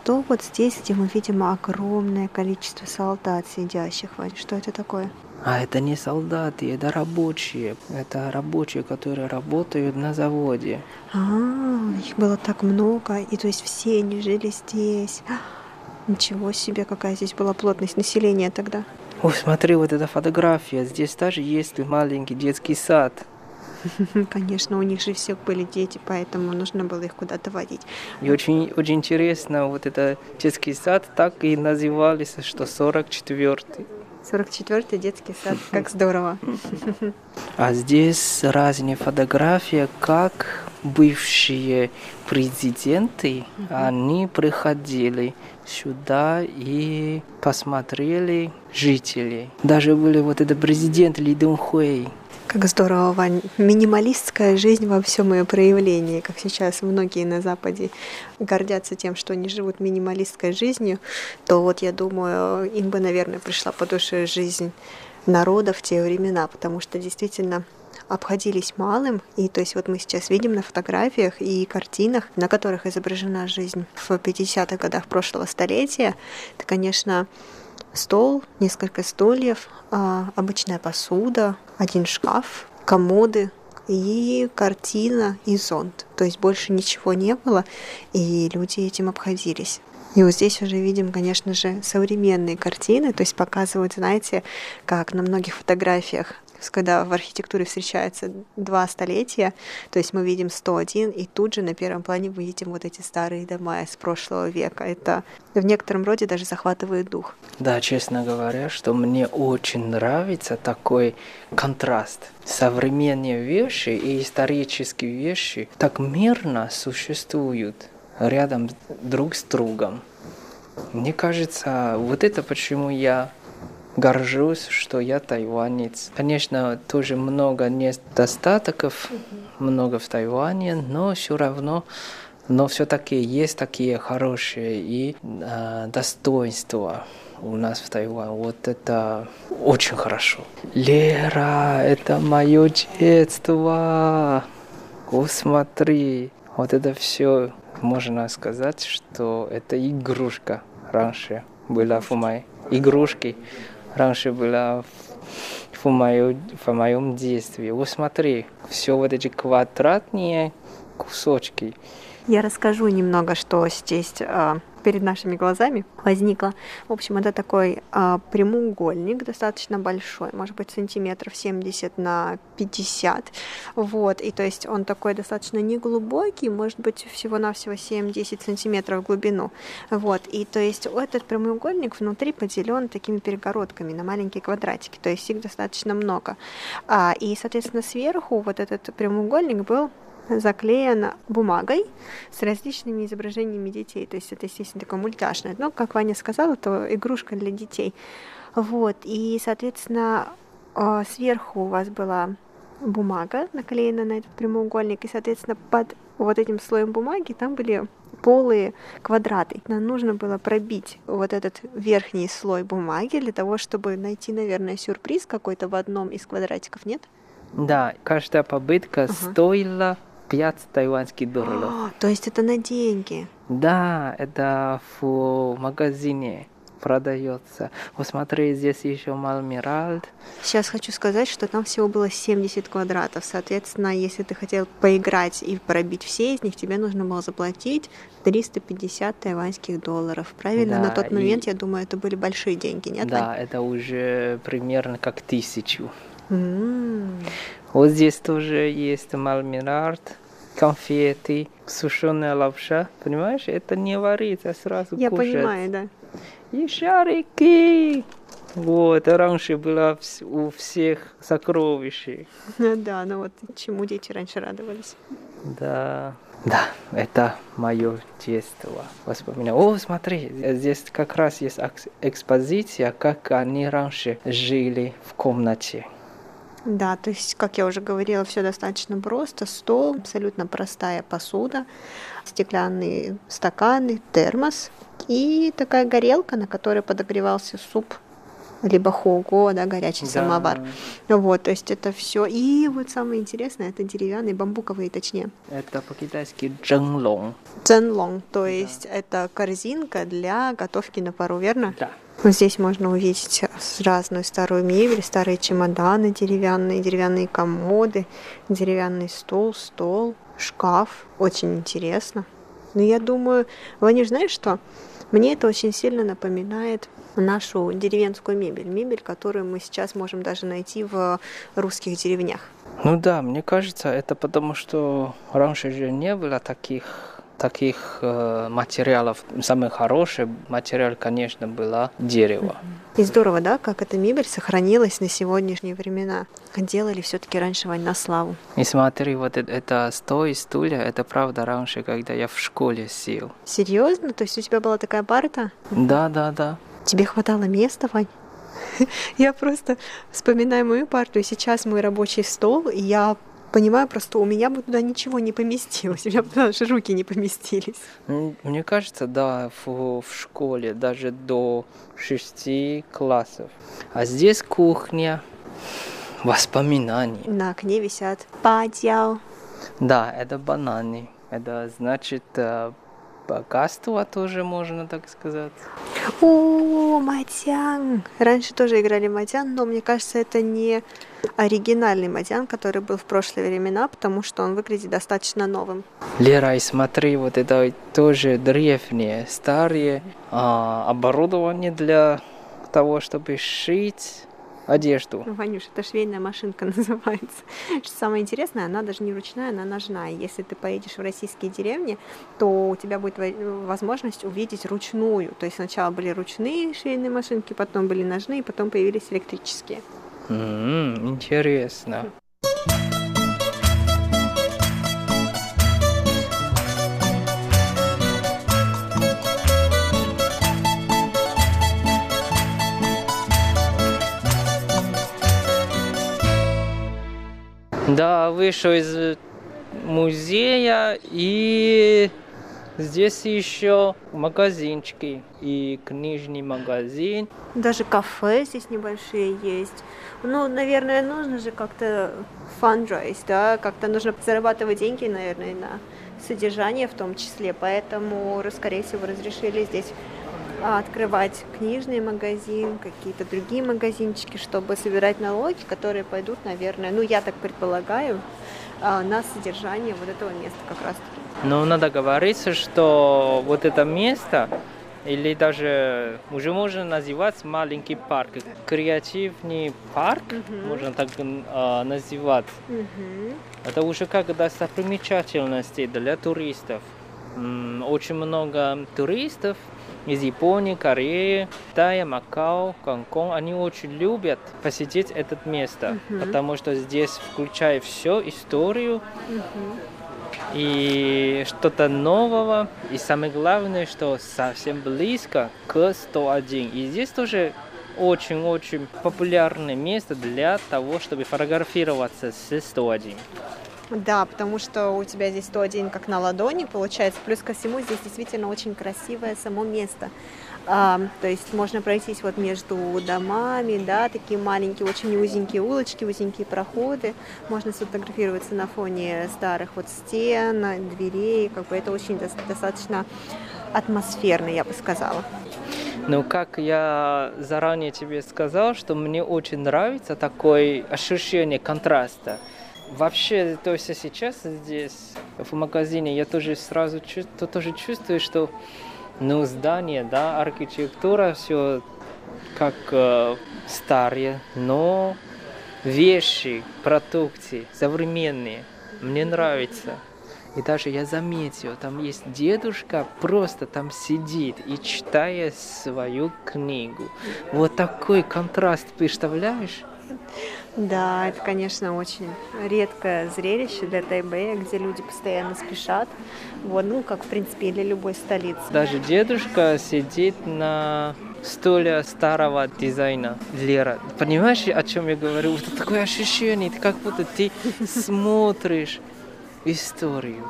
Speaker 7: что вот здесь, где мы видим огромное количество солдат сидящих, Вань, что это такое?
Speaker 8: А это не солдаты, это рабочие. Это рабочие, которые работают на заводе.
Speaker 7: А, их было так много, и то есть все они жили здесь. <gasps> Ничего себе, какая здесь была плотность населения тогда.
Speaker 8: О, смотри, вот эта фотография. Здесь даже есть маленький детский сад. <laughs>
Speaker 7: Конечно, у них же все были дети, поэтому нужно было их куда-то водить.
Speaker 8: И очень, очень интересно, вот этот детский сад так и назывались, что 44-й.
Speaker 7: 44-й детский сад, <laughs> как здорово.
Speaker 8: А здесь разные фотографии, как бывшие президенты, они приходили сюда и посмотрели жителей. Даже были вот этот президент Ли Дун Хуэй.
Speaker 7: Как здорово, Вань. Минималистская жизнь во всем ее проявлении, как сейчас многие на Западе гордятся тем, что они живут минималистской жизнью, то вот я думаю, им бы, наверное, пришла по душе жизнь народа в те времена, потому что действительно обходились малым. И то есть вот мы сейчас видим на фотографиях и картинах, на которых изображена жизнь в 50-х годах прошлого столетия. Это, конечно, стол, несколько стульев, а, обычная посуда, один шкаф, комоды и картина и зонт. То есть больше ничего не было, и люди этим обходились. И вот здесь уже видим, конечно же, современные картины, то есть показывают, знаете, как на многих фотографиях когда в архитектуре встречаются два столетия, то есть мы видим 101, и тут же на первом плане мы видим вот эти старые дома из прошлого века. Это в некотором роде даже захватывает дух.
Speaker 8: Да, честно говоря, что мне очень нравится такой контраст. Современные вещи и исторические вещи так мирно существуют рядом друг с другом. Мне кажется, вот это почему я горжусь, что я тайванец. Конечно, тоже много недостатков, много в Тайване, но все равно но все-таки есть такие хорошие и э, достоинства у нас в Тайване. Вот это очень хорошо. Лера, это мое детство. О, смотри. Вот это все можно сказать, что это игрушка раньше была в моей игрушке раньше была в, моё, в моем детстве. Вот смотри, все вот эти квадратные кусочки.
Speaker 7: Я расскажу немного, что здесь а, перед нашими глазами возникло. В общем, это такой а, прямоугольник, достаточно большой, может быть, сантиметров 70 на 50. Вот, и то есть он такой достаточно неглубокий, может быть, всего-навсего 7-10 сантиметров в глубину. Вот, и то есть этот прямоугольник внутри поделен такими перегородками на маленькие квадратики, то есть их достаточно много. А, и, соответственно, сверху вот этот прямоугольник был заклеена бумагой с различными изображениями детей. То есть это, естественно, такое мультяшное. Но, как Ваня сказала, то игрушка для детей. Вот. И, соответственно, а, сверху у вас была бумага наклеена на этот прямоугольник, и, соответственно, под вот этим слоем бумаги там были полые квадраты. Нам нужно было пробить вот этот верхний слой бумаги для того, чтобы найти, наверное, сюрприз какой-то в одном из квадратиков, нет?
Speaker 8: Да, каждая попытка uh стоила 5 тайваньских долларов.
Speaker 7: О, то есть это на деньги?
Speaker 8: Да, это в магазине продается. Вот смотри, здесь еще Малмиральд.
Speaker 7: Сейчас хочу сказать, что там всего было 70 квадратов. Соответственно, если ты хотел поиграть и пробить все из них, тебе нужно было заплатить 350 тайваньских долларов. Правильно? Да, На тот момент, и... я думаю, это были большие деньги, нет?
Speaker 8: Да, это уже примерно как тысячу. Mm. Вот здесь тоже есть мармелад, конфеты, сушеная лапша. Понимаешь, это не варится, сразу
Speaker 7: Я
Speaker 8: кушать.
Speaker 7: понимаю, да.
Speaker 8: И шарики. Вот, раньше было у всех сокровища. <laughs>
Speaker 7: Да, ну вот чему дети раньше радовались.
Speaker 8: Да. Да, это мое детство. Воспоминания. О, смотри, здесь как раз есть экспозиция, как они раньше жили в комнате.
Speaker 7: Да, то есть, как я уже говорила, все достаточно просто. Стол, абсолютно простая посуда, стеклянные стаканы, термос и такая горелка, на которой подогревался суп либо хого, да, горячий да. самовар. Вот, то есть это все. И вот самое интересное, это деревянные, бамбуковые, точнее.
Speaker 8: Это по-китайски дженлong.
Speaker 7: Дженлонг, то есть да. это корзинка для готовки на пару, верно?
Speaker 8: Да.
Speaker 7: Вот здесь можно увидеть разную старую мебель, старые чемоданы деревянные, деревянные комоды, деревянный стол, стол, шкаф. Очень интересно. Но я думаю, Ваниш, знаешь что? Мне это очень сильно напоминает нашу деревенскую мебель. Мебель, которую мы сейчас можем даже найти в русских деревнях.
Speaker 8: Ну да, мне кажется, это потому, что раньше же не было таких таких э, материалов. Самый хороший материал, конечно, было дерево.
Speaker 7: И здорово, да, как эта мебель сохранилась на сегодняшние времена. Делали все-таки раньше Вань на славу.
Speaker 8: И смотри, вот это, это стол и стулья, это правда раньше, когда я в школе сел.
Speaker 7: Серьезно? То есть у тебя была такая парта?
Speaker 8: Да, да, да.
Speaker 7: Тебе хватало места, Вань? <laughs> Я просто вспоминаю мою парту, и сейчас мой рабочий стол, и я понимаю просто, у меня бы туда ничего не поместилось, <laughs> у меня бы даже руки не поместились.
Speaker 8: Мне кажется, да, в, в школе даже до шести классов. А здесь кухня, воспоминаний.
Speaker 7: На окне висят падял.
Speaker 8: Да, это бананы. Это значит э, богатство тоже можно так сказать.
Speaker 7: О, матян! Раньше тоже играли матян, но мне кажется, это не оригинальный матян, который был в прошлые времена, потому что он выглядит достаточно новым.
Speaker 8: Лера, и смотри, вот это тоже древнее, старое а, оборудование для того, чтобы шить одежду.
Speaker 7: Ну, Ванюш, это швейная машинка <laughs> называется. Что самое интересное, она даже не ручная, она ножная. Если ты поедешь в российские деревни, то у тебя будет возможность увидеть ручную. То есть сначала были ручные швейные машинки, потом были ножные, потом появились электрические.
Speaker 8: Mm-hmm, интересно. Да, вышел из музея и здесь еще магазинчики и книжный магазин.
Speaker 7: Даже кафе здесь небольшие есть. Ну, наверное, нужно же как-то fundraise, да, как-то нужно зарабатывать деньги, наверное, на содержание в том числе, поэтому, скорее всего, разрешили здесь открывать книжный магазин, какие-то другие магазинчики, чтобы собирать налоги, которые пойдут, наверное, ну я так предполагаю, а, на содержание вот этого места как раз таки.
Speaker 8: Ну, надо говорить, что вот это место, или даже уже можно называть маленький парк, креативный парк, uh-huh. можно так э, называть. Uh-huh. Это уже как достопримечательности для туристов. Очень много туристов из Японии, Кореи, Китая, Макао, Гонконг, они очень любят посетить это место, uh-huh. потому что здесь включает все историю uh-huh. и что-то нового, и самое главное, что совсем близко к 101. И здесь тоже очень-очень популярное место для того, чтобы фотографироваться с 101.
Speaker 7: Да, потому что у тебя здесь 101 как на ладони получается. Плюс ко всему здесь действительно очень красивое само место. А, то есть можно пройтись вот между домами, да, такие маленькие, очень узенькие улочки, узенькие проходы. Можно сфотографироваться на фоне старых вот стен, дверей. Как бы это очень достаточно атмосферно, я бы сказала.
Speaker 8: Ну, как я заранее тебе сказал, что мне очень нравится такое ощущение контраста. Вообще, то есть сейчас здесь, в магазине, я тоже сразу чувствую, тоже чувствую, что ну, здание, да, архитектура, все как э, старые, но вещи, продукты современные. Мне нравится. И даже я заметил, там есть дедушка, просто там сидит и читает свою книгу. Вот такой контраст, представляешь?
Speaker 7: Да, это, конечно, очень редкое зрелище для Тайбэя, где люди постоянно спешат. Вот, ну, как, в принципе, и для любой столицы.
Speaker 8: Даже дедушка сидит на столе старого дизайна Лера. Понимаешь, о чем я говорю? Это такое ощущение, как будто ты <laughs> смотришь историю.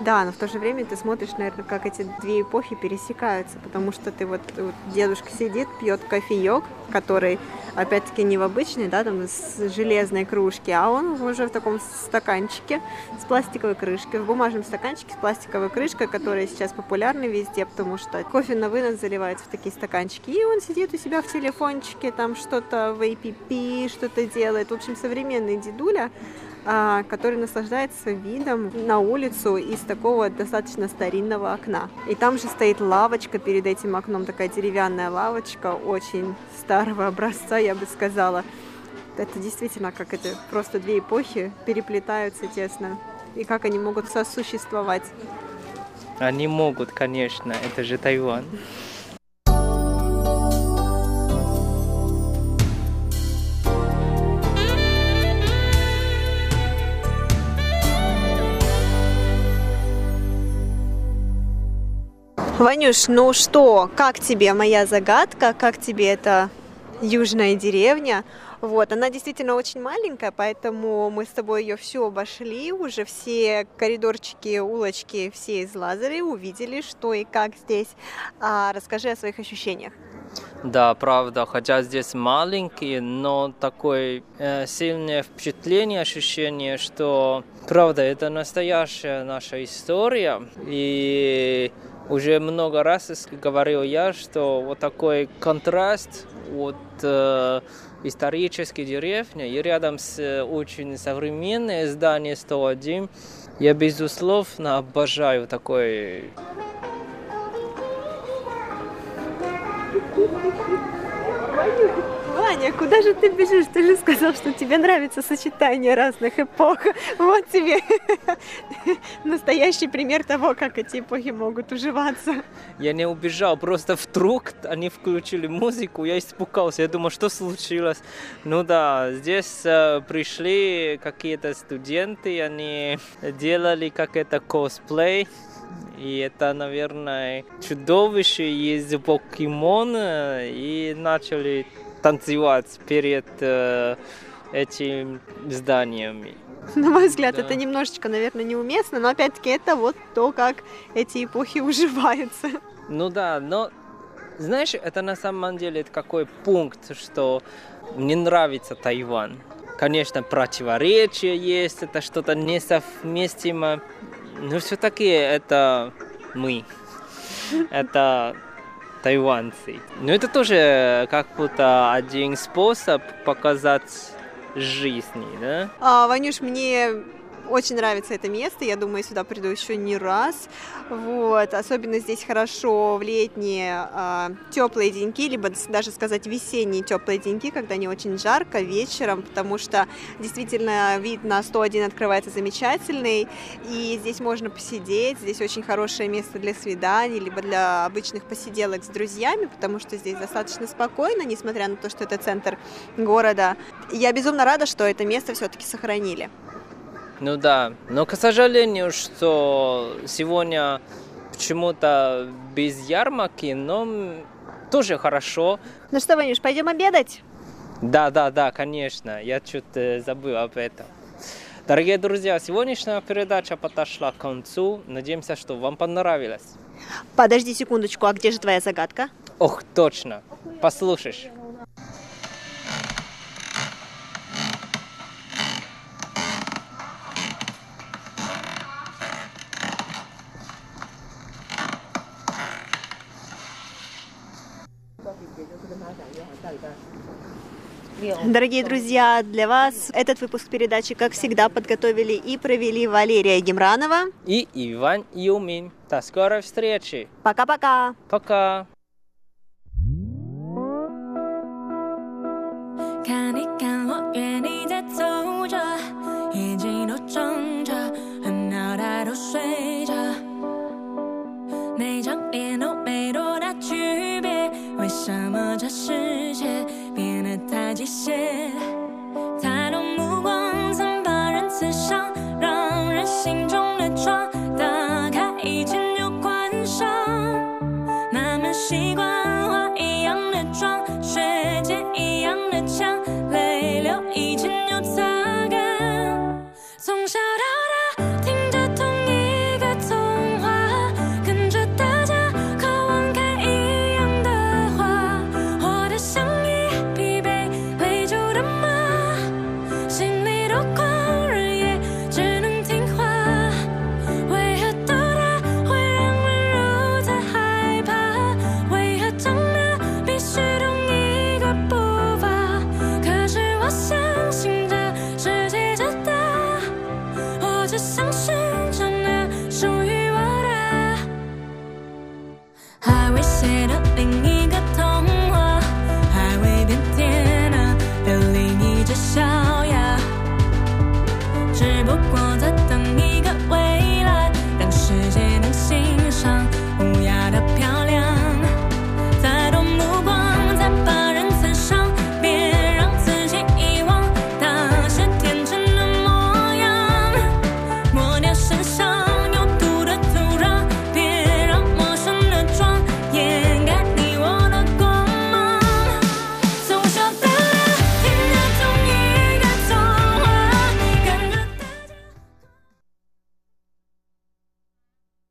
Speaker 7: Да, но в то же время ты смотришь, наверное, как эти две эпохи пересекаются, потому что ты вот, вот дедушка сидит, пьет кофеек, который опять-таки не в обычной, да, там с железной кружки, а он уже в таком стаканчике с пластиковой крышкой, в бумажном стаканчике с пластиковой крышкой, которая сейчас популярна везде, потому что кофе на вынос заливается в такие стаканчики, и он сидит у себя в телефончике, там что-то в APP, что-то делает. В общем, современный дедуля, который наслаждается видом на улицу из такого достаточно старинного окна. И там же стоит лавочка перед этим окном, такая деревянная лавочка, очень старого образца, я бы сказала. Это действительно как это просто две эпохи переплетаются тесно. И как они могут сосуществовать.
Speaker 8: Они могут, конечно, это же Тайвань.
Speaker 7: Ванюш, ну что, как тебе моя загадка, как тебе эта южная деревня? Вот, она действительно очень маленькая, поэтому мы с тобой ее всю обошли, уже все коридорчики, улочки все излазали, увидели, что и как здесь. А, расскажи о своих ощущениях.
Speaker 8: Да, правда, хотя здесь маленький, но такое э, сильное впечатление, ощущение, что правда это настоящая наша история и уже много раз говорил я, что вот такой контраст от э, исторической деревни и рядом с э, очень современным зданием 101, я безусловно обожаю такой
Speaker 7: Ваня, куда же ты бежишь? Ты же сказал, что тебе нравится сочетание разных эпох. <laughs> Вот тебе <laughs> настоящий пример того, как эти эпохи могут уживаться.
Speaker 8: Я не убежал, просто вдруг они включили музыку, я испугался, я думал, что случилось. Ну да, здесь э, пришли какие-то студенты, они делали как это косплей, и это, наверное, чудовище из покемона, и начали танцевать перед э, этим зданием.
Speaker 7: На мой взгляд, да. это немножечко, наверное, неуместно, но опять-таки это вот то, как эти эпохи <laughs> уживаются.
Speaker 8: Ну да, но знаешь, это на самом деле какой пункт, что мне нравится Тайвань. Конечно, противоречия есть, это что-то несовместимо, но все-таки это мы. <laughs> Это тайваньцы. Но это тоже как будто один способ показать жизни, да?
Speaker 7: А, Ванюш, мне очень нравится это место, я думаю, сюда приду еще не раз. Вот. Особенно здесь хорошо в летние э, теплые деньки, либо даже сказать весенние теплые деньки, когда не очень жарко вечером, потому что действительно вид на 101 открывается замечательный, и здесь можно посидеть, здесь очень хорошее место для свиданий, либо для обычных посиделок с друзьями, потому что здесь достаточно спокойно, несмотря на то, что это центр города. Я безумно рада, что это место все-таки сохранили.
Speaker 8: Ну да, но к сожалению, что сегодня почему-то без ярмарки, но тоже хорошо.
Speaker 7: Ну что, Ванюш, пойдем обедать?
Speaker 8: Да, да, да, конечно, я чуть забыл об этом. Дорогие друзья, сегодняшняя передача подошла к концу. Надеемся, что вам понравилось.
Speaker 7: Подожди секундочку, а где же твоя загадка?
Speaker 8: Ох, точно. Послушаешь.
Speaker 7: Дорогие друзья, для вас этот выпуск передачи, как всегда, подготовили и провели Валерия Гемранова
Speaker 8: и Иван Юмин. До скорой встречи.
Speaker 7: Пока-пока.
Speaker 8: Пока. Poka. 为